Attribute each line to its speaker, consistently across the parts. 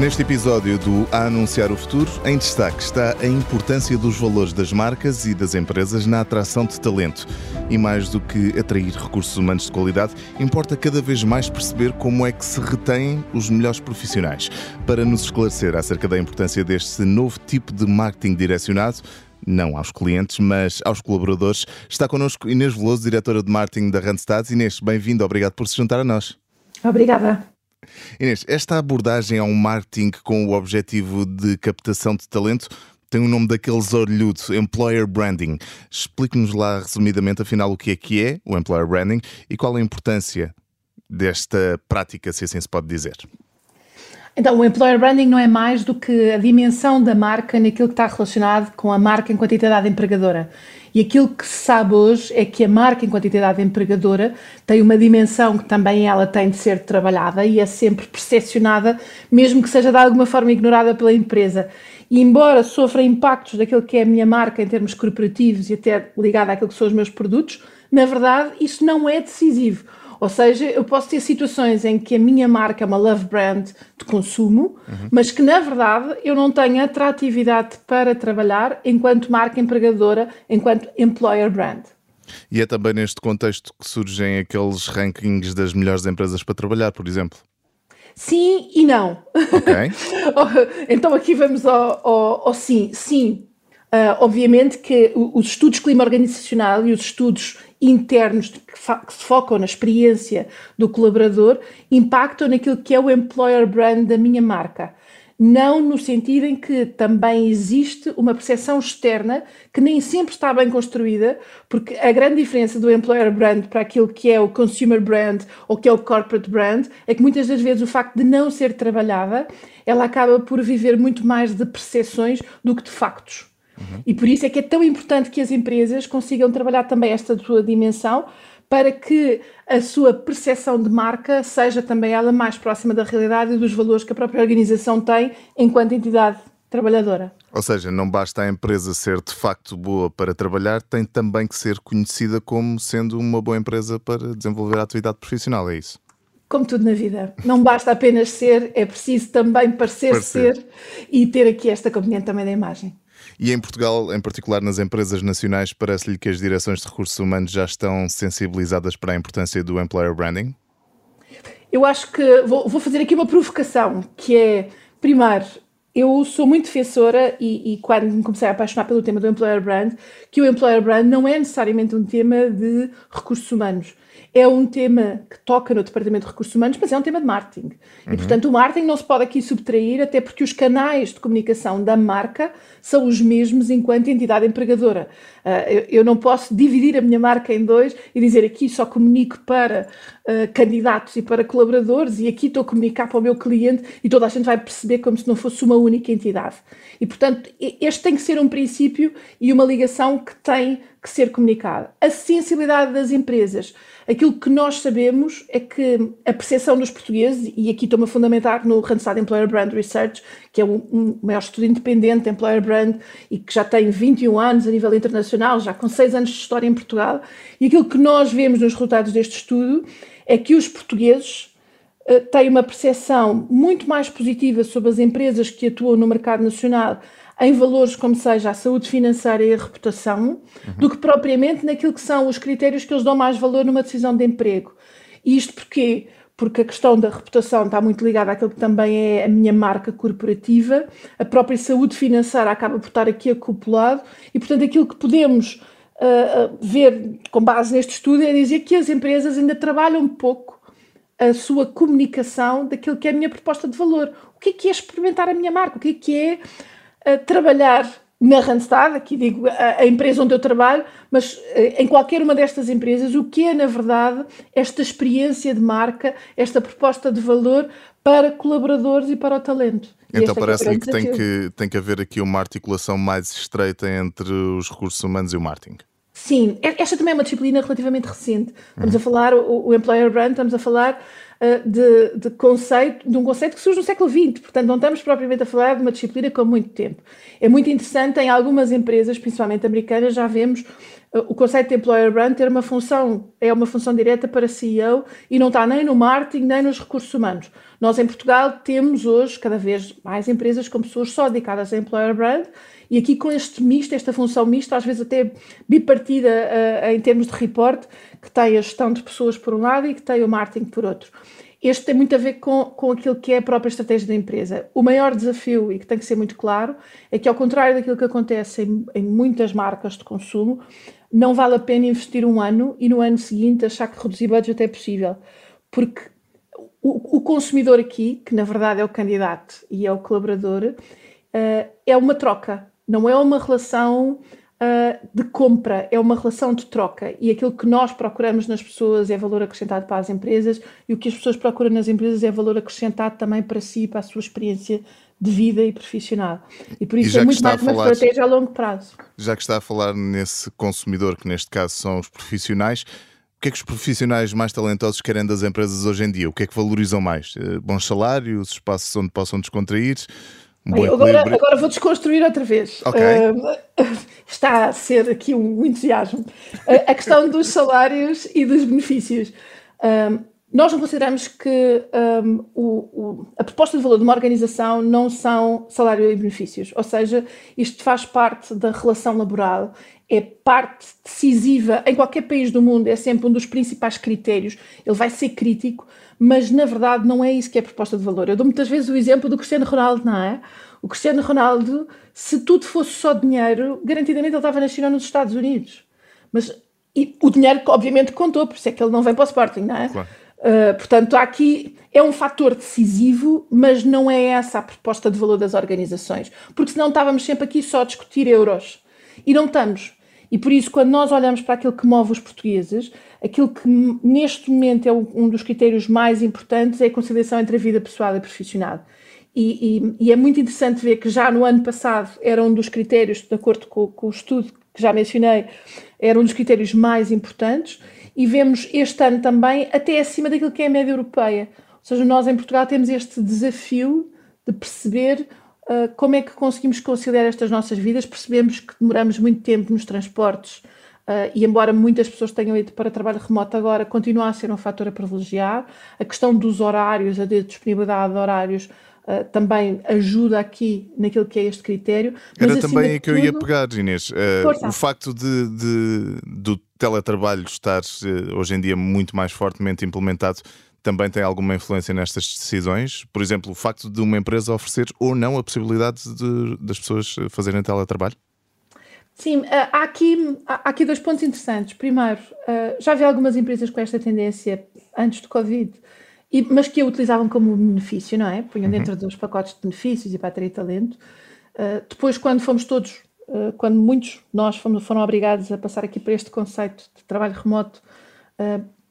Speaker 1: Neste episódio do A Anunciar o Futuro, em destaque está a importância dos valores das marcas e das empresas na atração de talento. E mais do que atrair recursos humanos de qualidade, importa cada vez mais perceber como é que se retêm os melhores profissionais. Para nos esclarecer acerca da importância deste novo tipo de marketing direcionado, não aos clientes, mas aos colaboradores, está connosco Inês Veloso, diretora de marketing da Randstad. Inês, bem-vindo, obrigado por se juntar a nós.
Speaker 2: Obrigada.
Speaker 1: Inês, esta abordagem ao marketing com o objetivo de captação de talento tem o nome daqueles orlhudos, Employer Branding. Explique-nos lá resumidamente, afinal, o que é que é o Employer Branding e qual a importância desta prática, se assim se pode dizer.
Speaker 2: Então, o Employer Branding não é mais do que a dimensão da marca naquilo que está relacionado com a marca enquanto entidade empregadora. E aquilo que se sabe hoje é que a marca enquanto entidade empregadora tem uma dimensão que também ela tem de ser trabalhada e é sempre percepcionada, mesmo que seja de alguma forma ignorada pela empresa. E embora sofra impactos daquilo que é a minha marca em termos corporativos e até ligada àquilo que são os meus produtos, na verdade isso não é decisivo ou seja, eu posso ter situações em que a minha marca é uma love brand de consumo, uhum. mas que na verdade eu não tenho atratividade para trabalhar enquanto marca empregadora, enquanto employer brand.
Speaker 1: E é também neste contexto que surgem aqueles rankings das melhores empresas para trabalhar, por exemplo?
Speaker 2: Sim e não.
Speaker 1: Ok.
Speaker 2: então aqui vamos ao, ao, ao sim. Sim, Uh, obviamente que os estudos clima organizacional e os estudos internos que, que, se focam na experiência do colaborador impactam naquilo que é o employer brand da minha marca. Não no sentido em que também existe uma percepção externa que nem sempre está bem construída, porque a grande diferença do employer brand para aquilo que é o consumer brand ou que é o corporate brand é que muitas das vezes o facto de não ser trabalhada, ela acaba por viver muito mais de percepções do que de factos. Uhum. E por isso é que é tão importante que as empresas consigam trabalhar também esta sua dimensão para que a sua percepção de marca seja também ela mais próxima da realidade e dos valores que a própria organização tem enquanto entidade trabalhadora.
Speaker 1: Ou seja, não basta a empresa ser de facto boa para trabalhar, tem também que ser conhecida como sendo uma boa empresa para desenvolver a atividade profissional, é isso?
Speaker 2: Como tudo na vida, não basta apenas ser, é preciso também parecer, parecer. ser e ter aqui esta componente também da imagem.
Speaker 1: E em Portugal, em particular nas empresas nacionais, parece-lhe que as direções de recursos humanos já estão sensibilizadas para a importância do employer branding?
Speaker 2: Eu acho que vou, vou fazer aqui uma provocação, que é, primeiro, eu sou muito defensora e, e, quando me comecei a apaixonar pelo tema do employer brand, que o employer brand não é necessariamente um tema de recursos humanos é um tema que toca no Departamento de Recursos Humanos, mas é um tema de marketing. Uhum. E, portanto, o marketing não se pode aqui subtrair, até porque os canais de comunicação da marca são os mesmos enquanto entidade empregadora. Uh, eu, eu, não posso dividir a minha marca em dois e dizer aqui só comunico para uh, candidatos e para colaboradores e aqui estou a comunicar para o meu cliente e toda a gente vai perceber como se não fosse uma única entidade. E, portanto, este tem que ser um princípio e uma ligação que tem que ser comunicada. A sensibilidade das empresas Aquilo que nós sabemos é que a percepção dos portugueses, e aqui estou-me a fundamentar no Randstad Employer Brand Research, que é o um, maior estudo independente de Employer Brand e que já tem 21 anos a nível internacional, já com 6 anos de história em Portugal, e aquilo que nós vemos nos resultados deste estudo é que os portugueses uh, têm uma percepção muito mais positiva sobre as empresas que atuam no mercado nacional em valores como seja a saúde financeira e a reputação, uhum. do que propriamente naquilo que são os critérios que eles dão mais valor numa decisão de emprego. E isto porquê? Porque a questão da reputação está muito ligada àquilo que também é a minha marca corporativa, a própria saúde financeira acaba por estar aqui acoplado, e portanto aquilo que podemos uh, ver com base neste estudo é dizer que as empresas ainda trabalham pouco a sua comunicação daquilo que é a minha proposta de valor. O que é que é experimentar a minha marca? O que é que é trabalhar na Randstad, aqui digo a, a, empresa onde eu trabalho, mas em qualquer uma destas empresas, o que é, na verdade, esta experiência de marca, esta proposta de valor para colaboradores e para o talento.
Speaker 1: Então é parece-me que, tem, que tem que haver aqui uma articulação mais estreita entre os recursos humanos e o marketing.
Speaker 2: Sim, esta também é uma disciplina relativamente recente. Estamos uhum. a falar, o, o Employer Brand, estamos a falar de, de, conceito, de um conceito que surge no século XX, portanto não estamos propriamente a falar de uma disciplina com muito tempo. É muito interessante, em algumas empresas, principalmente americanas, já vemos uh, o conceito de Employer Brand ter uma função, é uma função direta para CEO e não está nem no marketing nem nos recursos humanos. Nós em Portugal temos hoje cada vez mais empresas com pessoas só dedicadas a Employer Brand e aqui com este misto, esta função mista, às vezes até bipartida uh, em termos de report, que tem a gestão de pessoas por um lado e que tem o marketing por outro. Este tem muito a ver com, com aquilo que é a própria estratégia da empresa. O maior desafio, e que tem que ser muito claro, é que, ao contrário daquilo que acontece em, em muitas marcas de consumo, não vale a pena investir um ano e no ano seguinte achar que reduzir budget é possível. Porque o, o consumidor aqui, que na verdade é o candidato e é o colaborador, uh, é uma troca, não é uma relação uh, de compra, é uma relação de troca. E aquilo que nós procuramos nas pessoas é valor acrescentado para as empresas e o que as pessoas procuram nas empresas é valor acrescentado também para si, para a sua experiência de vida e profissional. E por isso é muito mais uma falar, estratégia a longo prazo.
Speaker 1: Já que está a falar nesse consumidor, que neste caso são os profissionais, o que é que os profissionais mais talentosos querem das empresas hoje em dia? O que é que valorizam mais? Eh, bons salários, espaços onde possam descontrair?
Speaker 2: Um agora, agora, vou desconstruir outra vez. Okay. Uh, está a ser aqui um entusiasmo. A questão dos salários e dos benefícios. Nós não consideramos que um, o, o, a proposta de valor de uma organização não são salário e benefícios, ou seja, isto faz parte da relação laboral, é parte decisiva em qualquer país do mundo, é sempre um dos principais critérios. Ele vai ser crítico, mas na verdade não é isso que é a proposta de valor. Eu dou muitas vezes o exemplo do Cristiano Ronaldo, não é? O Cristiano Ronaldo, se tudo fosse só dinheiro, garantidamente ele estava na China ou nos Estados Unidos. Mas e o dinheiro, obviamente, contou, por isso é que ele não vem para o Sporting, não é? Claro. Uh, portanto, aqui é um fator decisivo, mas não é essa a proposta de valor das organizações, porque senão estávamos sempre aqui só a discutir euros. E não estamos. E por isso, quando nós olhamos para aquilo que move os portugueses, aquilo que neste momento é um dos critérios mais importantes é a conciliação entre a vida pessoal e profissional. E, e, e, é muito interessante ver que já no ano passado era um dos critérios, de acordo com, com, o estudo que já mencionei, era um dos critérios mais importantes, e vemos este ano também até acima daquilo que é a média europeia. Ou seja, nós em Portugal temos este desafio de perceber uh, como é que conseguimos conciliar estas nossas vidas. Percebemos que demoramos muito tempo nos transportes uh, e, embora muitas pessoas tenham ido para trabalho remoto agora, continua a ser um fator a privilegiar. A questão dos horários, a disponibilidade de horários. Uh, também ajuda aqui naquilo que é este critério.
Speaker 1: Era também aí que tudo... eu ia pegar, Inês. Uh, o facto de, de, do teletrabalho estar hoje em dia muito mais fortemente implementado também tem alguma influência nestas decisões? Por exemplo, o facto de uma empresa oferecer ou não a possibilidade de, das pessoas fazerem teletrabalho?
Speaker 2: Sim, eh, há aqui, há aqui dois pontos interessantes. Primeiro, eh, já vi algumas empresas com esta tendência antes do Covid, mas que a utilizavam como benefício, não é? Punham uhum. dentro dos pacotes de benefícios e para atrair talento. Eh, depois, quando fomos todos, quando muitos nós fomos, foram obrigados a passar aqui para este conceito de trabalho remoto,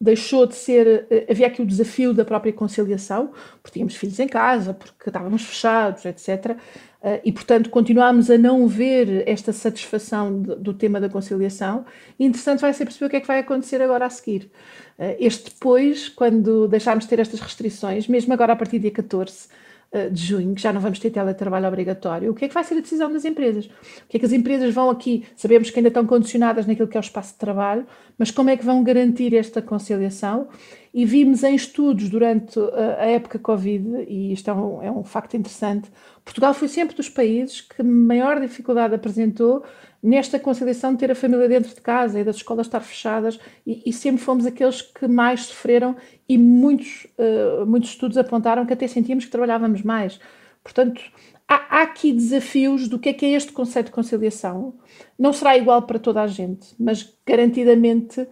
Speaker 2: deixou de ser. Eh, havia aqui o desafio da própria conciliação, porque tínhamos filhos em casa, porque estávamos fechados, etc. Eh, e, portanto, continuámos a não ver esta satisfação do tema da conciliação. E interessante vai ser perceber o que é que vai acontecer agora a seguir. Eh, este depois, quando deixarmos de ter estas restrições, mesmo agora a partir do dia 14, eh, de junho, que já não vamos ter teletrabalho obrigatório, o que é que vai ser a decisão das empresas? O que é que as empresas vão aqui? Sabemos que ainda estão condicionadas naquilo que é o espaço de trabalho, mas como é que vão garantir esta conciliação? E vimos em estudos durante eh, a época Covid, e isto é um, é um facto interessante, Portugal foi sempre dos países que maior dificuldade apresentou nesta conciliação de ter a família dentro de casa e das escolas estar fechadas, e, e sempre fomos aqueles que mais sofreram, e muitos, uh, muitos estudos apontaram que até sentíamos que trabalhávamos mais. Portanto, há, há, aqui desafios do que é que é este conceito de conciliação. Não será igual para toda a gente, mas garantidamente uh,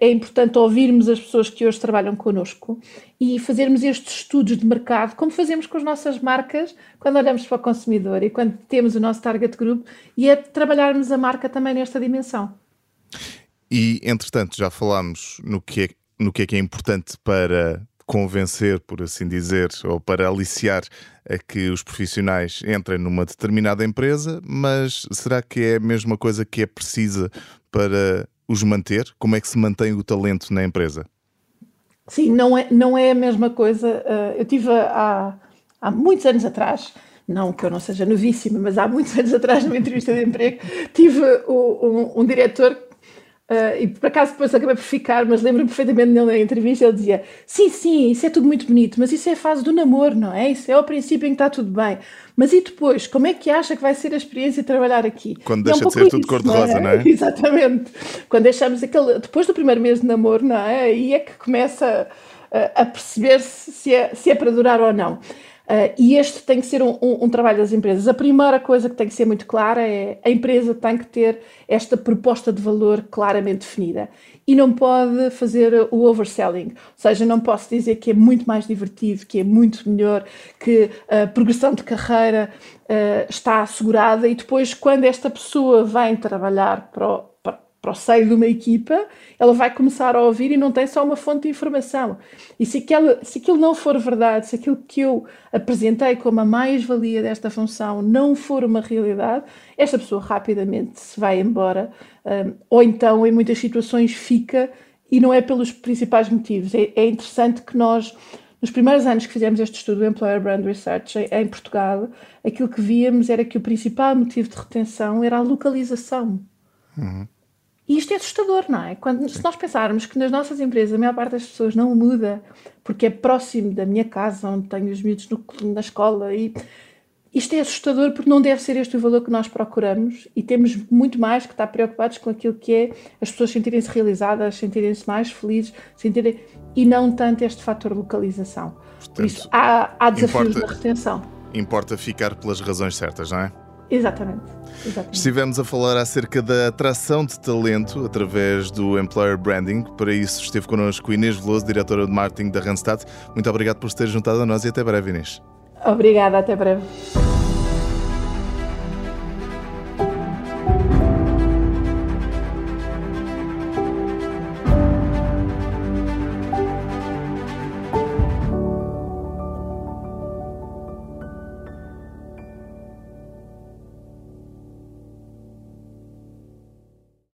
Speaker 2: é importante ouvirmos as pessoas que hoje trabalham connosco e fazermos estes estudos de mercado, como fazemos com as nossas marcas quando olhamos para o consumidor e quando temos o nosso target group, e é trabalharmos a marca também nesta dimensão.
Speaker 1: E, entretanto, já falámos no que é, no que, é, que é importante para convencer, por assim dizer, ou para aliciar a que os profissionais entrem numa determinada empresa, mas será que é a mesma coisa que é precisa para os manter? Como é que se mantém o talento na empresa?
Speaker 2: Sim, não é, não é a mesma coisa. Eh, eu tive há, há muitos anos atrás, não que eu não seja novíssima, mas há muitos anos atrás, numa entrevista de emprego, tive um, um, um diretor Uh, e por acaso depois acabei por ficar, mas lembro-me perfeitamente nele na entrevista, ele dizia: Sim, sim, isso é tudo muito bonito, mas isso é a fase do namoro, não é? Isso é o princípio em que está tudo bem. Mas e depois, como é que acha que vai ser a experiência de trabalhar aqui?
Speaker 1: Quando deixa é um de ser tudo cor-de-rosa, não, é? não é?
Speaker 2: Exatamente. Quando deixamos aquele. Depois do primeiro mês de namoro, não é? Aí é que começa a, a perceber-se se é, se é para durar ou não. Uh, e este tem que ser um, um, um, trabalho das empresas. A primeira coisa que tem que ser muito clara é a empresa tem que ter esta proposta de valor claramente definida e não pode fazer o overselling. Ou seja, não posso dizer que é muito mais divertido, que é muito melhor, que a progressão de carreira uh, está assegurada e depois, quando esta pessoa vem trabalhar para o, para o seio de uma equipa, ela vai começar a ouvir e não tem só uma fonte de informação. E se, aquela, se aquilo não for verdade, se aquilo que eu apresentei como a mais-valia desta função não for uma realidade, esta pessoa rapidamente se vai embora, um, ou então, em muitas situações, fica e não é pelos principais motivos. É, é interessante que nós nos primeiros anos que fizemos este estudo, Employer Brand Research, em, Portugal, aquilo que víamos era que o principal motivo de retenção era a localização. Uhum. E isto é assustador, não é? Quando, se nós pensarmos que nas nossas empresas a maior parte das pessoas não muda porque é próximo da minha casa, onde tenho os miúdos no, na escola, e isto é assustador porque não deve ser este o valor que nós procuramos e temos muito mais que estar preocupados com aquilo que é as pessoas sentirem-se realizadas, sentirem-se mais felizes, sentirem e não tanto este fator localização. Portanto, Por isso, há, há desafios importa, na retenção.
Speaker 1: Importa ficar pelas razões certas, não é?
Speaker 2: Exatamente. Exatamente.
Speaker 1: Estivemos a falar acerca da atração de talento através do Employer Branding. Para isso esteve connosco Inês Veloso, diretora de marketing da Randstad. Muito obrigado por se ter juntado a nós e até breve, Inês.
Speaker 2: Obrigada, até breve.